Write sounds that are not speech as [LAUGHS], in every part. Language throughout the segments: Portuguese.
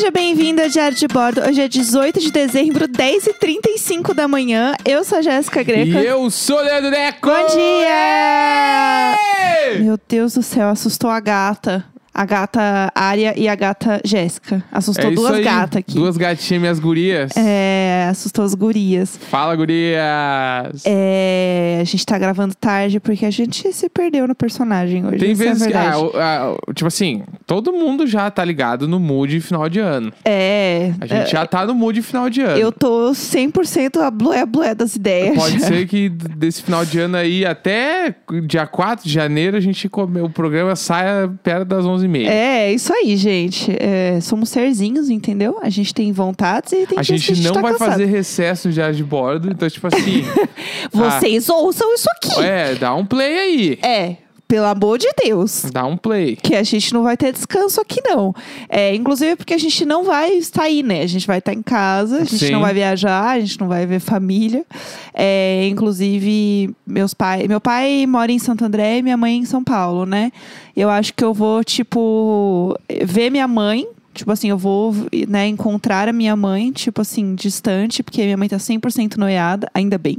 Seja bem-vindo ao Diário de Bordo. Hoje é 18 de dezembro, 10h35 da manhã. Eu sou a Jéssica Greco. E eu sou o Leandro Neco! Bom dia! Meu Deus do céu, assustou a gata. A gata Ária e a gata Jéssica. Assustou É duas gatas aqui. Duas gatinhas, minhas gurias. É, assustou as gurias. Fala, gurias! É, a gente tá gravando tarde porque a gente se perdeu no personagem hoje. Tem essa vezes é que, ah, ah, tipo assim, todo mundo já tá ligado no mood final de ano. É. A gente já tá no mood final de ano. Eu tô 100% a blué das ideias. Pode já. [LAUGHS] ser que desse final de ano aí, até dia 4 de janeiro, a gente come, o programa saia perto das 11h30. É, isso aí, gente. É, somos serzinhos, entendeu? A gente tem vontades e tem a gente que a gente não tá vai cansado. fazer recesso diário de bordo, então, tipo assim. [LAUGHS] Vocês ouçam isso aqui. ah, é, dá um play aí. É, pelo amor de Deus. Dá um play. Que a gente não vai ter descanso aqui, não. É, inclusive porque a gente não vai sair, né? A gente vai estar em casa, a gente Sim. não vai viajar, a gente não vai ver família. É, inclusive, meus pai, meu pai mora em Santo André e minha mãe em São Paulo, né? Eu acho que eu vou, tipo, ver minha mãe. Tipo assim, eu vou, né, encontrar a minha mãe, tipo assim, distante, porque minha mãe tá 100% noiada, ainda bem.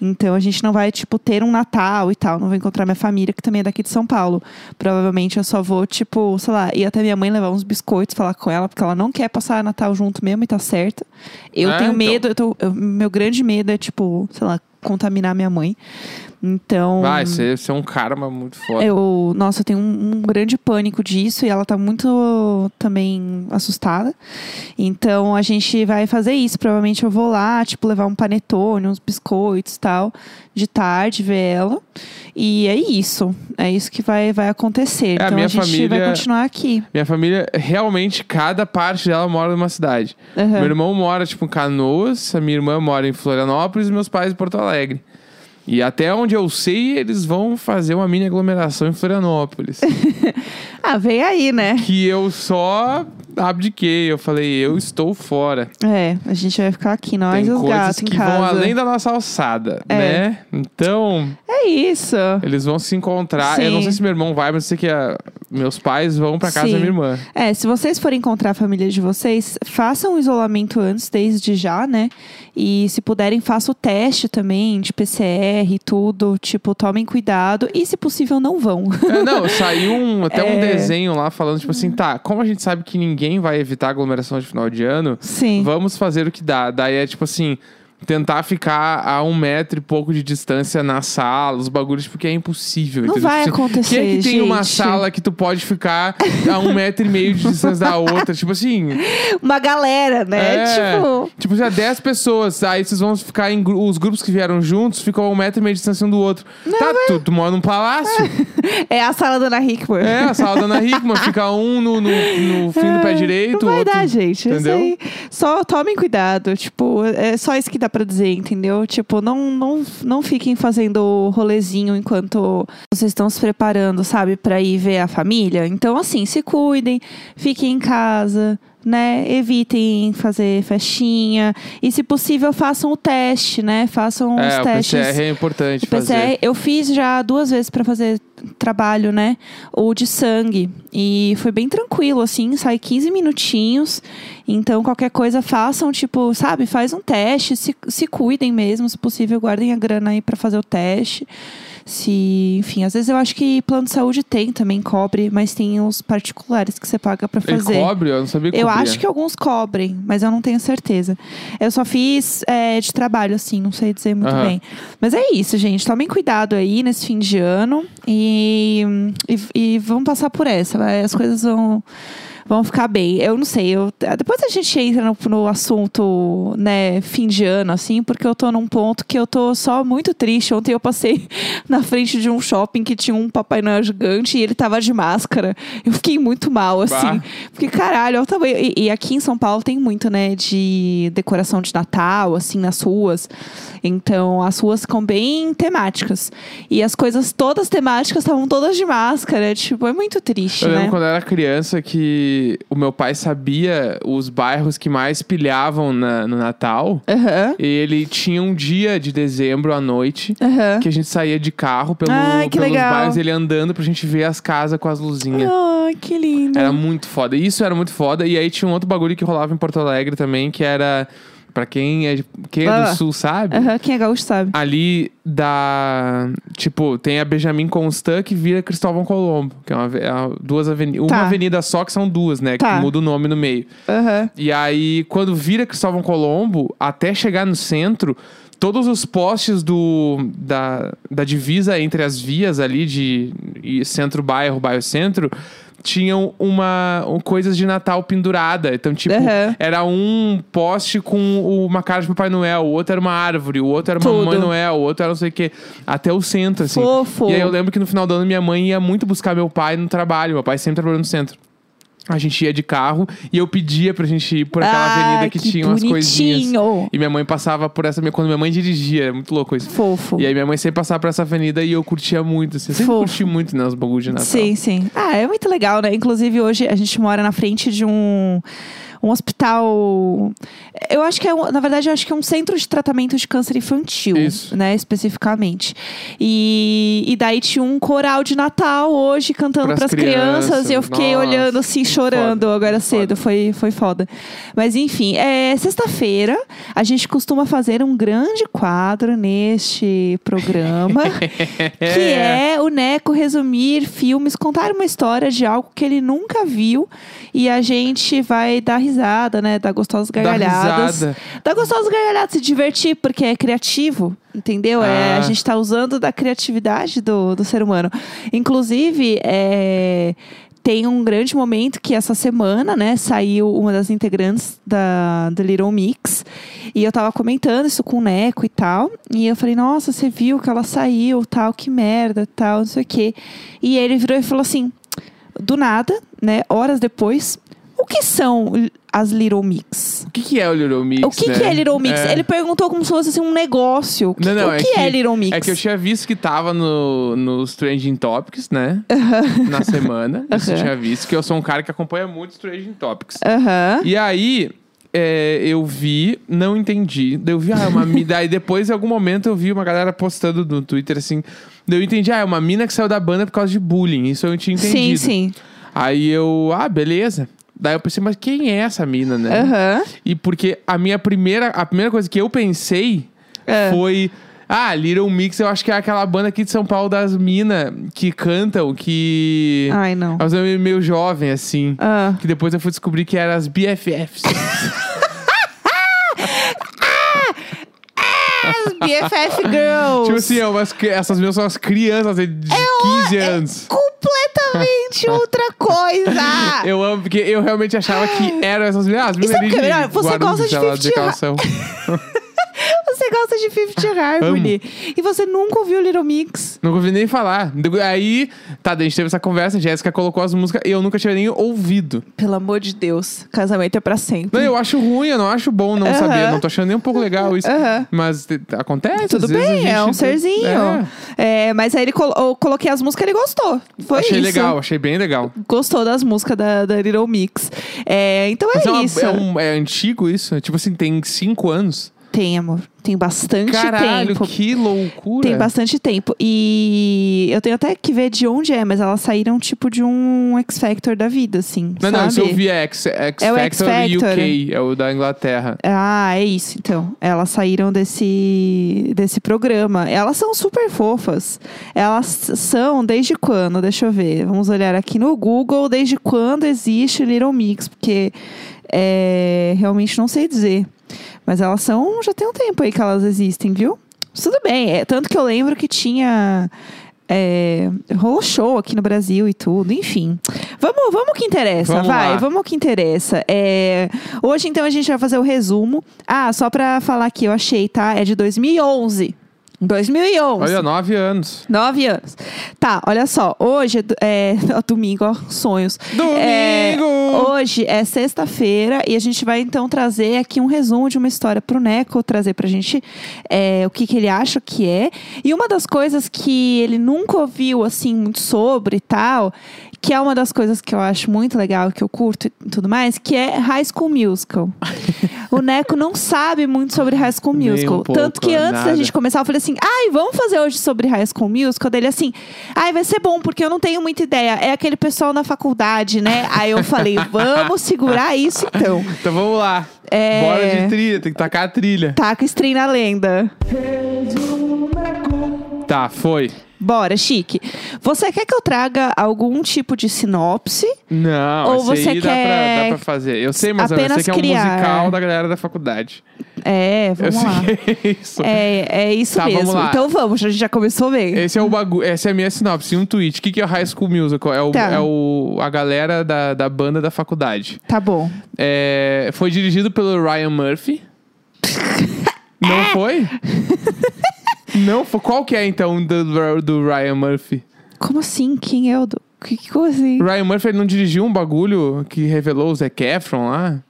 Então a gente não vai, tipo, ter um Natal e tal. Não vou encontrar minha família, que também é daqui de São Paulo. Provavelmente eu só vou, tipo, sei lá, ir até minha mãe levar uns biscoitos, falar com ela, porque ela não quer passar Natal junto mesmo e tá certa. Eu É, tenho então. medo, eu tô, eu- meu grande medo é, tipo, sei lá, contaminar minha mãe. Então. Vai, você você é um karma muito foda. Eu, nossa, eu tenho um, um grande pânico disso e ela tá muito também assustada. Então a gente vai fazer isso. Provavelmente eu vou lá, tipo, levar um panetone, uns biscoitos e tal, de tarde, ver ela. E é isso. É isso que vai, vai acontecer. É, a então minha a gente vai família- continuar aqui. Minha família, realmente, cada parte dela mora numa cidade. Aham. Meu irmão mora, tipo, em Canoas, a minha irmã mora em Florianópolis e meus pais em Porto Alegre. E até onde eu sei, eles vão fazer uma mini aglomeração em Florianópolis. [LAUGHS] Ah, vem aí, né? que eu só abdiquei. Eu falei, eu estou fora. É, a gente vai ficar aqui, nós Tem e os gatos em que casa. vão além da nossa alçada, É. né? Então, É isso. eles vão se encontrar. Eu não Sim. sei se meu irmão vai, mas eu sei que a- meus pais vão pra casa Sim. da minha irmã. É, se vocês forem encontrar a família de vocês, façam o isolamento antes, desde já, né? E se puderem, façam o teste também de PCR e tudo. Tipo, tomem cuidado. E, se possível, não vão. É, não, saiu um, [LAUGHS] até um É. desenho lá falando, tipo assim, tá, como a gente sabe que ninguém vai evitar aglomeração de final de ano, Sim. vamos fazer o que dá. Daí é tipo assim. Tentar ficar a um metro e pouco de distância na sala, os bagulhos, porque é impossível. Não entendeu? vai Tipo, acontecer, Quem é que tem uma gente? sala que tu pode ficar a um metro e meio de distância da outra? Tipo assim. Uma galera, né? É, Tipo. tipo, já 10 pessoas, aí vocês vão ficar em gru- os grupos que vieram juntos ficam a um metro e meio de distância um do outro. tá, tu, tu mora num palácio. [LAUGHS] É a sala da Ana Hickman. É, a sala da Ana Hickman, fica um no, no, no fim do pé direito, Não vai outro. dar, gente. Entendeu? Só tomem cuidado. Tipo, é só isso que dá pra dizer, entendeu? Tipo, não, não, não fiquem fazendo rolezinho enquanto vocês estão se preparando, sabe, pra ir ver a família. Então, assim, se cuidem, fiquem em casa. Né? Evitem fazer festinha. E, se possível, façam o teste, né? Façam os É, o testes. PCR é importante O PCR, fazer. eu fiz já duas vezes pra fazer trabalho, né? O de sangue. E foi bem tranquilo, assim, sai 15 minutinhos. Então, qualquer coisa façam, tipo, sabe, faz um teste, se, se cuidem mesmo, se possível, guardem a grana aí pra fazer o teste. Se, enfim, às vezes eu acho que plano de saúde tem também, cobre, mas tem os particulares que você paga pra Ele fazer. cobre? Eu não sabia que Eu cobria. acho que alguns cobrem, mas eu não tenho certeza. Eu só fiz é, de trabalho, assim, não sei dizer muito Aham. bem. Mas é isso, gente. Tomem cuidado aí nesse fim de ano e, e, e vamos passar por essa. As coisas vão. Vão ficar bem. Eu não sei. Eu, depois a gente entra no, no assunto, né, fim de ano, assim, porque eu tô num ponto que eu tô só muito triste. Ontem eu passei [LAUGHS] na frente de um shopping que tinha um Papai Noel gigante e ele tava de máscara. Eu fiquei muito mal, assim. Bah. Porque, caralho, olha o tamanho. E, e aqui em São Paulo tem muito, né, de decoração de Natal, assim, nas ruas. Então, as ruas ficam bem temáticas. E as coisas todas temáticas estavam todas de máscara. Tipo, é muito triste, Eu lembro né? quando eu era criança que que o meu pai sabia os bairros que mais pilhavam na- no Natal. Aham. E ele tinha um dia de dezembro à noite Aham. que a gente saía de carro pelo, Ai, pelos legal. bairros, ele andando pra gente ver as casas com as luzinhas. Ai, que lindo. Era muito foda. Isso era muito foda. E aí tinha um outro bagulho que rolava em Porto Alegre também, que era. Pra quem é, quem é Ah. do sul, sabe? Aham, quem é gaúcho sabe. Ali da. Tipo, tem a Benjamin Constant que vira Cristóvão Colombo. Que é uma, é uma- duas avenidas. Tá. Uma avenida só, que são duas, né? Tá. Que muda o nome no meio. Aham. E aí, quando vira Cristóvão Colombo, até chegar no centro, todos os postes do, da, da divisa entre as vias ali de centro-bairro, bairro-centro, tinham uma um- coisas de Natal pendurada. Então, tipo, Aham. era um poste com uma cara de Papai Noel, o outro era uma árvore, o outro era uma Tudo. Mamãe Noel, o outro era não sei o quê. Até o centro, assim. Fofo. E aí eu lembro que no final do ano minha mãe ia muito buscar meu pai no trabalho. Meu pai sempre trabalhou no centro. A gente ia de carro e eu pedia pra gente ir por aquela Ah, avenida que, tinha umas coisinhas. bonitinho. E minha mãe passava por essa. Quando minha mãe dirigia, é muito louco isso. Fofo. E aí minha mãe sempre passava por essa avenida e eu curtia muito. Assim. Eu sempre Fofo. curti muito né, os bagulhos de Natal. Sim, sim. Ah, é muito legal, né? Inclusive, hoje a gente mora na frente de um, um hospital. Eu acho que é, um- na verdade, eu acho que é um centro de tratamento de câncer infantil, Isso. né? Especificamente. E, e daí tinha um coral de Natal hoje cantando para as crianças, crianças. e eu fiquei Nossa, olhando assim, chorando foda, agora cedo. foda. Foi, foi foda. Mas enfim, é sexta-feira. A gente costuma fazer um grande quadro neste programa. [LAUGHS] que é o Neco resumir filmes, contar uma história de algo que ele nunca viu e a gente vai dar risada, né? Dar gostosas gargalhadas. risada. Dar gostosas gargalhadas, se divertir, porque é criativo, entendeu? É, Ah. a gente tá usando da criatividade do, do ser humano. Inclusive, é, tem um grande momento que essa semana, né, saiu uma das integrantes da, da Little Mix. E eu tava comentando isso com o Neco e tal. E eu falei, nossa, você viu que ela saiu, tal, que merda, tal, não sei o quê. E ele virou e falou assim, do nada, né, horas depois, o que são as Little Mix? O que, que é o Little Mix? O que, né? que é Little Mix? É. Ele perguntou como se fosse assim, um negócio. O que, Não, não, o é que é Little Mix? É que eu tinha visto que tava no, nos Trending Topics, né? Na semana. [LAUGHS] Isso eu Aham. tinha visto, que eu sou um cara que acompanha muito os Trending Topics. Aham. E aí, é, eu vi, não entendi. Daí eu vi, ah, é uma mina. Daí depois, em algum momento, eu vi uma galera postando no Twitter assim. Daí eu entendi, ah, é uma mina que saiu da banda por causa de bullying. Isso eu tinha entendido. Sim, sim. Aí eu, ah, beleza. Daí eu pensei, mas quem é essa mina, né? Aham. E porque a minha primeira, a primeira coisa que eu pensei É. foi. Ah, Little Mix, eu acho que é aquela banda aqui de São Paulo das minas que cantam, que. Ai, não. É um meio jovem, assim. Ah. Que depois eu fui descobrir que eram as BFFs. [LAUGHS] As BFF Girls. tipo assim, é umas, essas minhas são as crianças de 15 anos. Completamente outra coisa. [LAUGHS] Eu amo, porque eu realmente achava que [GASPS] eram essas meninas. As meninas sabe o que é melhor? Você gosta de lá, 50 calção. [LAUGHS] Gosta de Fifth Harmony. E você nunca ouviu Little Mix. Não ouvi nem falar. Aí, tá, a gente teve essa conversa, a Jéssica colocou as músicas e eu nunca tinha nem ouvido. Pelo amor de Deus. Casamento é pra sempre. Não, eu acho ruim, eu não acho bom não Aham. saber. Não tô achando nem um pouco legal isso. Aham. Mas te- acontece. Tudo bem, é gente- um serzinho. É. É, mas aí ele colo- eu coloquei as músicas e ele gostou. Foi achei isso. legal, achei bem legal. Gostou das músicas da, da Little Mix. É, então é Mas é, uma- isso. é um- é antigo isso? Tipo assim, tem cinco anos. Tem, amor. Tem bastante Caralho, tempo. que loucura. Tem bastante tempo. E eu tenho até que ver de onde é, mas elas saíram tipo de um X Factor da vida, assim. Não, sabe? não, isso eu vi é X, X É o X Factor Factor. UK, é o da Inglaterra. Ah, é isso, então. Elas saíram desse, desse programa. Elas são super fofas. Elas são desde quando? Deixa eu ver. Vamos olhar aqui no Google. Desde quando existe Little Mix? Porque é, realmente não sei dizer. Mas elas são. Já tem um tempo aí que elas existem, viu? Mas Tudo bem. É, tanto que eu lembro que tinha. É, rolou show aqui no Brasil e tudo, enfim. Vamos, vamos que interessa, Vamos vai, lá. vamos que interessa. É, hoje, então, a gente vai fazer o resumo. Ah, só pra falar aqui, eu achei, tá? É de 2011. 2011. Olha, nove anos. Nove anos. Tá, olha só. Hoje é, é [LAUGHS] domingo, ó, sonhos. Domingo! É, hoje é sexta-feira e a gente vai então trazer aqui um resumo de uma história pro Neco, trazer pra gente é, o que, que ele acha que é. E uma das coisas que ele nunca ouviu, assim, muito sobre e tal, que é uma das coisas que eu acho muito legal, que eu curto e tudo mais, que é High School Musical. o Neco não sabe muito sobre High School Nem um Musical. pouco, Tanto que antes da nada. gente começar, eu falei assim: ai, vamos fazer hoje sobre High School Musical? Dele assim, ai, vai ser bom, porque eu não tenho muita ideia. É aquele pessoal na faculdade, né? Aí eu falei, [LAUGHS] vamos segurar isso então. Então vamos lá. É. Bora de trilha, tem que tacar a trilha. Taca o stream na lenda. Tá, foi. Bora, chique. Você quer que eu traga algum tipo de sinopse? Não, Ou você aí dá, pra, quer dá pra fazer. Eu sei, mas eu sei apenas que é um musical da galera da faculdade. É, Eu vamos lá. [LAUGHS] sei é isso. É, é isso Tá, vamos mesmo. lá. Então vamos, a gente já começou bem. Esse é o bagulho. Essa é a minha sinopse. Um tweet. O que, que é o High School Musical? É, o, Tá. é o, a galera da, da banda da faculdade. Tá bom. É, foi dirigido pelo Ryan Murphy. [LAUGHS] Não foi? [LAUGHS] Não. Qual que é, então, do, do Ryan Murphy? Como assim? Quem é o do. Que, que como assim? Ryan Murphy ele não dirigiu um bagulho que revelou o Zac Efron lá?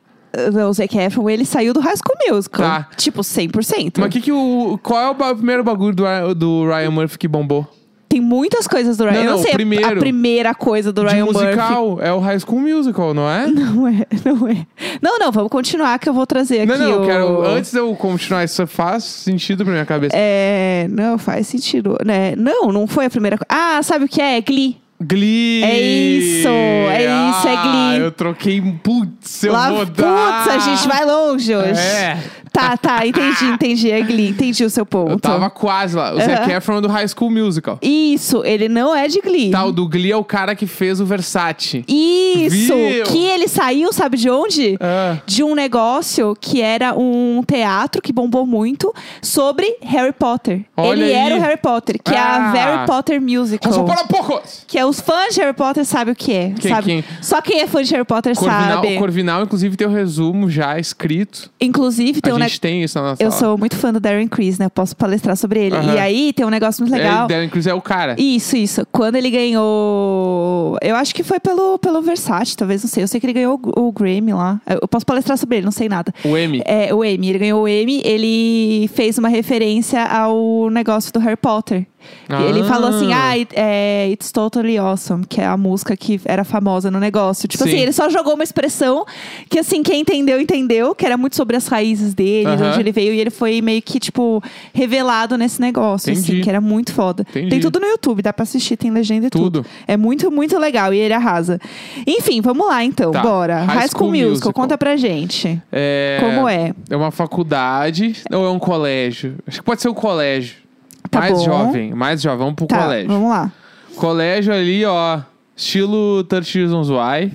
Não, o Zac Efron, ele saiu do High School Musical. Tá. Tipo, 100%. Mas que que o, qual é o ba- primeiro bagulho do, do Ryan Murphy que bombou? Tem muitas coisas do Ryan. Não, eu não, não sei primeiro. a primeira coisa do Ryan Murphy. musical. É o High School Musical, não é? [LAUGHS] Não é, não é. Não, não, vamos continuar que eu vou trazer aqui Não, não, eu o... quero. Antes de eu continuar, isso faz sentido pra minha cabeça. É, não, faz sentido, né? Não, não foi a primeira coisa. Ah, sabe o que é? Glee. Glee! É isso, é isso, é Ah, Glee. Eu troquei. Putz, eu Lá, vou putz, dar. a gente vai longe hoje. É. Tá, tá, entendi, entendi. É Glee, entendi o seu ponto. Eu tava quase lá. O Zac Aham. Efron é do High School Musical. Isso, ele não é de Glee. Tá, o do Glee é o cara que fez o Versace. Isso! Viu? Que ele saiu, sabe de onde? Ah. De um negócio que era um teatro que bombou muito sobre Harry Potter. Olha ele aí. era o Harry Potter, que é Ah. a Harry Potter Musical. Só para poucos! Que é os fãs de Harry Potter sabem o que é. Quem- sabe? quem? Só quem é fã de Harry Potter Corvinal, sabe. o Corvinal, inclusive, tem o resumo já escrito. Inclusive, tem a um gente negócio. tem isso na nossa Eu sou muito fã do Darren Criss, né? Eu posso palestrar sobre ele. Aham. E aí tem um negócio muito legal. É, Darren Criss é o cara. Isso, isso. Quando ele ganhou. Eu acho que foi pelo, pelo Versace, talvez, não sei. Eu sei que ele ganhou o, o Grammy lá. Eu posso palestrar sobre ele, não sei nada. O M. É, o Emmy, ele ganhou o Emmy, ele fez uma referência ao negócio do Harry Potter. E Ele Ah. falou assim, ah, it- é, It's Totally Awesome, que é a música que era famosa no negócio. Tipo Sim. assim, ele só jogou uma expressão que, assim, quem entendeu, entendeu, que era muito sobre as raízes dele, de Aham. onde ele veio, e ele foi meio que, tipo, revelado nesse negócio, Entendi. assim, que era muito foda. Entendi. Tem tudo no YouTube, dá pra assistir, tem legenda e tudo. Tudo. É muito, muito legal, e ele arrasa. Enfim, vamos lá então, Tá. bora. High High School, School Musical, Musical. conta pra gente. É... Como é? É uma faculdade ou é um colégio? Acho que pode ser um colégio. Tá mais bom. jovem, mais jovem. Vamos pro Tá, colégio. vamos lá. Colégio ali, ó. Estilo 30 Reasons Why.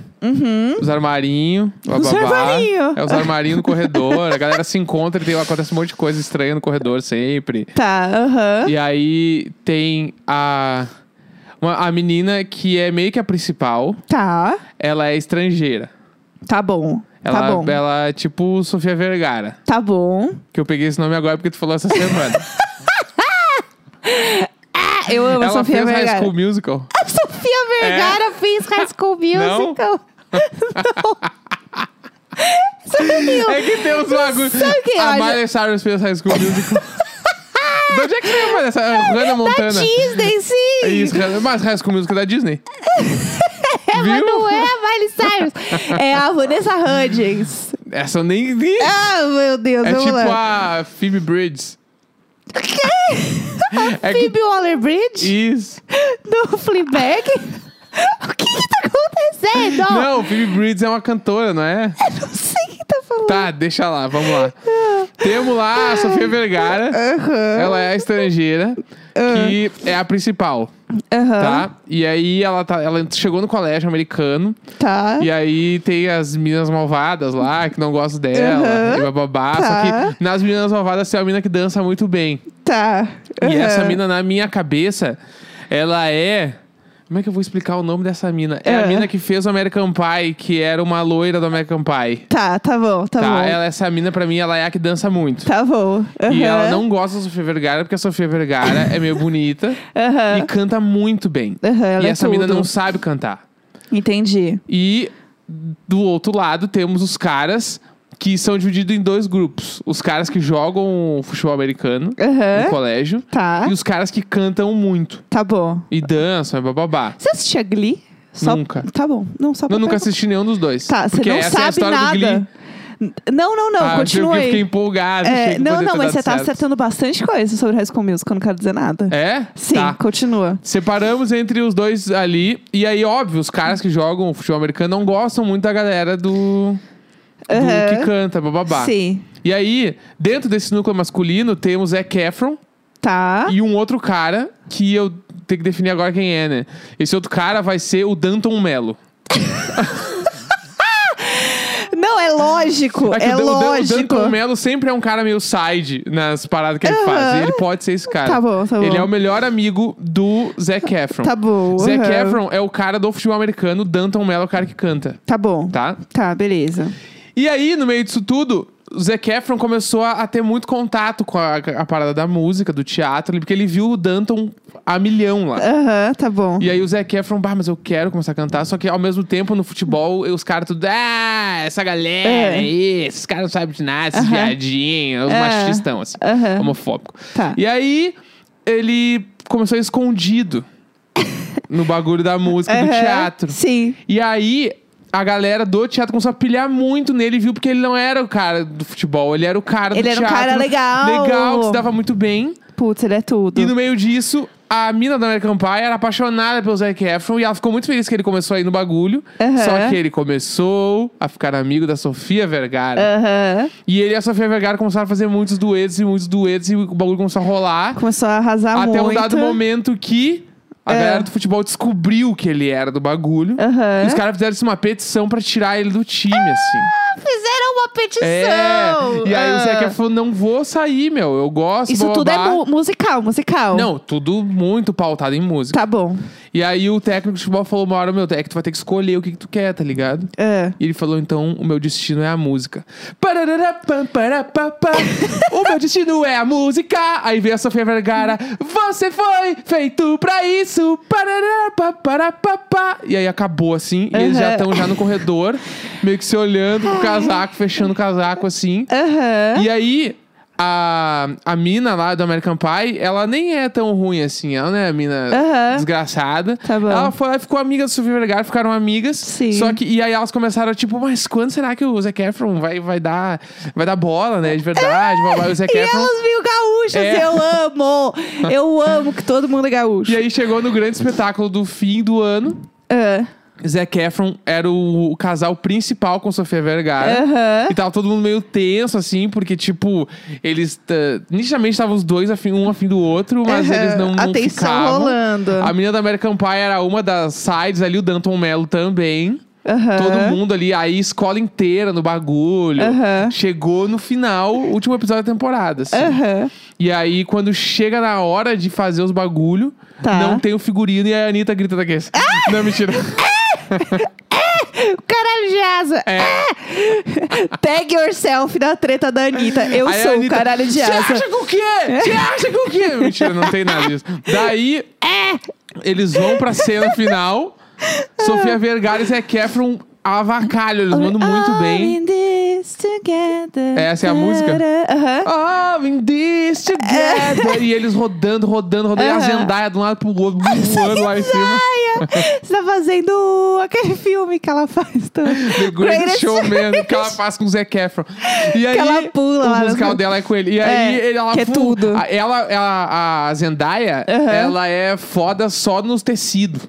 Os armarinhos. Uhum. Os armarinho. É os armarinhos no corredor. A galera se encontra e tem, acontece um monte de coisa estranha no corredor sempre. Tá, aham. E aí tem a... Uma, a menina que é meio que a principal. Tá, Ela é estrangeira. tá bom. Ela, tá bom. ela é tipo Sofia Vergara. Tá bom. Que eu peguei esse nome agora porque tu falou essa semana. [LAUGHS] Ah, eu amo a ela Sofia fez High Vergara. School Musical. A [LAUGHS] Sofia Vergara fez High School [LAUGHS] Não? Musical. [LAUGHS] Não. Sério? É que tem uns bagulhos. A? Miley Cyrus fez High School Musical. De onde é que veio a Miley Cyrus? Hannah Da Montana. Disney, sim. É isso, mas High School Musical é da Disney. Mas Viu? não é a Miley Cyrus. É a Vanessa Hudgens. Essa eu nem vi. Ah, meu Deus, É vamos tipo lá. a Phoebe Bridges. [LAUGHS] É que- Phoebe Waller-Bridge? Isso. [LAUGHS] No Fleabag? [LAUGHS] o que que tá acontecendo? Não, Phoebe Bridges é uma cantora, não é? Eu não sei o que tá falando. Tá, deixa lá, vamos lá. Temos lá a Sofia Vergara. Aham. Ela é a estrangeira, que é a principal, Aham. tá? E aí ela, tá, ela chegou no colégio americano. Tá. E aí tem as meninas malvadas lá, que não gostam dela, Aham. e bababá. Tá. Só que nas meninas malvadas tem uma mina que dança muito bem. Tá. E essa mina, na minha cabeça, ela é. Como é que eu vou explicar o nome dessa mina? É a Ah. mina que fez o American Pie, que era uma loira do American Pie. Tá, tá bom, tá, Tá, bom. ela, essa mina, pra mim, ela é a que dança muito. Tá bom. E Aham. ela não gosta da Sofia Vergara, porque a Sofia Vergara é meio bonita [LAUGHS] Aham. e canta muito bem. Ela e é essa mina não sabe cantar. Entendi. E do outro lado temos os caras que são divididos em dois grupos. Os caras que jogam futebol americano Aham. no colégio Tá. e os caras que cantam muito Tá bom. e dançam e bababá. Você assistia Glee? Só- Nunca. Tá bom. Não, só pra Eu nunca perguntar. assisti nenhum dos dois. Tá, você porque não essa é a sabe história do nada. Glee. Não, não, não, ah, continua eu fiquei aí. empolgado. achei É, que não, poderia não, ter mas dado você tá certo. acertando bastante coisa sobre High School Musical, eu não quero dizer nada. É? Sim, Tá. continua. Separamos entre os dois ali. E aí, óbvio, os caras que jogam futebol americano não gostam muito da galera do. Do que canta, bababá. Sim. E aí, dentro desse núcleo masculino, temos Zac Efron Tá. e um outro cara que eu tenho que definir agora quem é, né? Esse outro cara vai ser o Danton Mello. [LAUGHS] Não, é lógico. que É, o, Dan- o Dan- o lógico. Danton Mello sempre é um cara meio side nas paradas que ele Aham. faz. E ele pode ser esse cara. Tá bom, tá Ele bom. é o melhor amigo do Zac Efron. Tá bom. Zac aham. Efron é o cara do futebol americano, Danton Mello é o cara que canta, Tá bom. tá? Tá, beleza. E aí, no meio disso tudo, o Zac Efron começou a, a ter muito contato com a, a parada da música, do teatro, porque ele viu o Danton a milhão lá. Aham, tá bom. E aí o Zac Efron, bah, mas eu quero começar a cantar. Só que ao mesmo tempo, no futebol, os caras tudo, ah, essa galera É. aí, esses caras não sabem de nada, esses Aham. viadinhos, os É. machistão, assim, Aham. homofóbico. Tá. E aí, ele começou escondido [LAUGHS] no bagulho da música, do teatro. Sim. E aí, a galera do teatro começou a pilhar muito nele, viu? Porque ele não era o cara do futebol, ele era o cara Ele do era um teatro. cara legal. Legal, que se dava muito bem. Putz, ele é tudo. E no meio disso, a mina da American Pie era apaixonada pelo Zac Efron e ela ficou muito feliz que ele começou a ir no bagulho. Aham. Só que ele começou a ficar amigo da Sofia Vergara. Aham. E ele e a Sofia Vergara começaram a fazer muitos duetos e muitos duetos e o bagulho começou a rolar. Começou a arrasar até muito. um dado momento que a É. galera do futebol descobriu que ele era do bagulho. Aham. E os caras fizeram assim, uma petição pra tirar ele do time, assim. Fizeram uma petição. É. E aí o Ah. Zac falou: não vou sair, meu. Eu gosto. Isso tudo é bababá." mu- musical, musical. Não, tudo muito pautado em música. Tá bom. E aí o técnico de futebol falou uma hora, meu, é que tu vai ter que escolher o que, que tu quer, tá ligado? É. E ele falou, então, o meu destino é a música. O meu destino é a música. Aí veio a Sofia Vergara. Você foi feito pra isso. E aí acabou assim. E eles já estão já no corredor, meio que se olhando com o casaco, fechando o casaco assim. Aham. E aí, a, a mina lá do American Pie, ela nem é tão ruim assim. Ela não é a mina desgraçada. Tá bom. Ela foi lá e ficou amiga da Sofia Vergara, ficaram amigas. Sim. Só que, e aí elas começaram, tipo, mas quando será que o Zac Efron vai, vai, dar, vai dar bola, né? De verdade. blá. E o Zac E Efron... elas gaúchas, É. eu amo! Eu amo que todo mundo é gaúcho. E aí chegou no grande espetáculo do fim do ano. Ah, Zac Efron era o, o casal principal com Sofia Vergara. Aham. E tava todo mundo meio tenso, assim, porque, tipo, eles. nitidamente estavam os dois afim, um afim do outro, mas aham. eles não, não A tensão ficavam. rolando. A menina da American Pie era uma das sides ali, o Danton Mello também. Aham. Todo mundo ali, aí escola inteira no bagulho. Aham. Chegou no final, último episódio da temporada. assim. Aham. E aí, quando chega na hora de fazer os bagulho, Tá. não tem o figurino e a Anitta grita daqui. Não, mentira. [LAUGHS] Caralho de asa! É. Tag yourself na treta da Anitta. Eu Aí sou o Anitta, caralho de Você asa. acha que o quê? Você acha que o quê? Mentira, não tem nada disso. Daí, eles vão pra cena final. Sofia Vergara e Zac Efron avacalham. Eles mandam muito bem. in this together. Essa é a música? Oh, in this together. E eles rodando, rodando, rodando. E a. Zendaya de um lado pro outro, [LAUGHS] voando lá em cima. Você tá fazendo aquele filme que ela faz também. The Greatest Greatest Showman, que ela faz com o Zac Efron. E aí, ela pula o lá no- musical dela é com ele. E aí, É, ela... que é tudo. Ela, ela, a Zendaya, Aham. ela é foda só nos tecidos.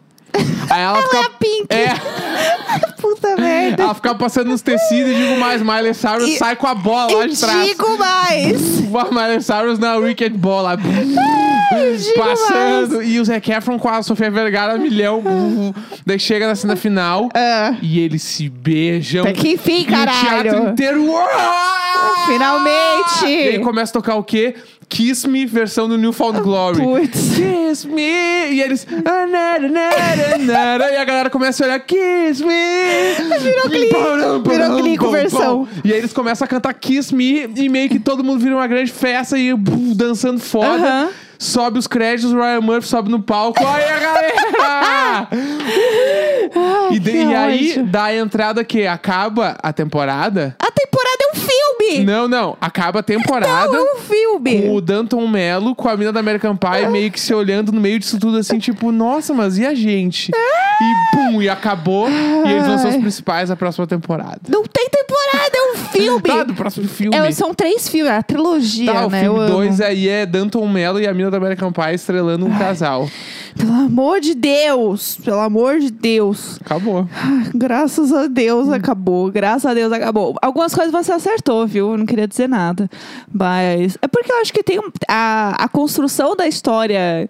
Aí ela, Ela fica... é a Pink. É, [LAUGHS] Puta merda. ela fica passando nos tecidos e digo mais, Miley Cyrus E- sai com a bola lá de trás. digo mais. Miley Cyrus na Wicked Ball lá. digo Passando. E o Zac Efron com a Sofia Vergara milhão. Daí chega na cena final. Ah, E eles se beijam. Até que enfim, E o teatro caralho. inteiro. "Uau!" Finalmente. E aí começa a tocar o quê? Kiss Me, versão do New Found Glory. Putz. Kiss Me! E eles. "Ah, nara, nara, nara", E a galera começa a olhar, Kiss Me! Virou Glee. Virou com versão. E aí eles começam a cantar Kiss Me e meio que todo mundo vira uma grande festa e bum, dançando foda. Aham. Sobe os créditos, Ryan Murphy sobe no palco. Aí a galera! [LAUGHS] E, de- e aí dá a entrada que acaba a temporada. A temporada filme. Não, não. Acaba a temporada. Não, é um filme! Com o Danton Mello, com a mina da American Pie, [LAUGHS] meio que se olhando no meio disso tudo, assim, tipo, nossa, mas e a gente? E pum, e acabou. E eles vão ser os Ai. principais da próxima temporada. Não tem temporada, um filme! Tá, do próximo filme. É, são três filmes, é a trilogia, Tá, o né? filme Eu amo. 2 aí é Danton Mello e a mina da American Pie estrelando um casal. Pelo amor de Deus! Pelo amor de Deus! Acabou. Graças a Deus Hum. acabou. Graças a Deus acabou. Algumas coisas você acertou, viu? Eu não queria dizer nada. Mas é porque eu acho que tem a, a construção da história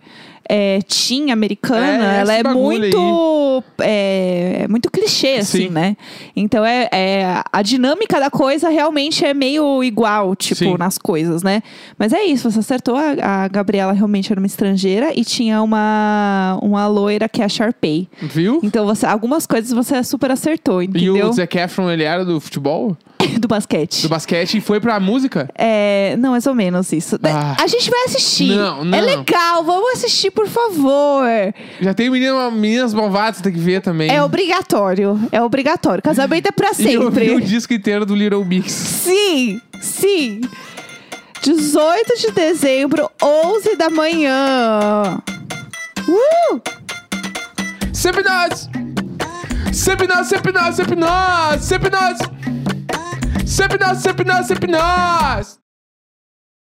é, teen americana, É, ela é muito é, muito clichê, assim, Sim. né? Então é, é- a dinâmica da coisa realmente é meio igual, tipo, Sim. nas coisas, né? Mas é isso, você acertou. A, a Gabriela realmente era uma estrangeira e tinha uma, uma loira que é a Sharpay. Viu? Então, você, algumas coisas você super acertou, E entendeu? o Zac Efron, ele era do futebol? [COUGHS] Do basquete. Do basquete e foi pra música? É, não, mais ou menos isso. Ah. A gente vai assistir. Não, não. É legal, vamos assistir, por favor. Já tem menina, meninas malvadas, tem que ver também. É obrigatório. É obrigatório. Casamento é pra [LAUGHS] E eu vi o sempre. disco inteiro do Little Mix. Sim, sim. 18 de dezembro, 11 da manhã. Uh! Sempre nós! Sempre nós, sempre nós, sempre nós! Sempre nós! Sempre nós, sempre nós, sempre nós!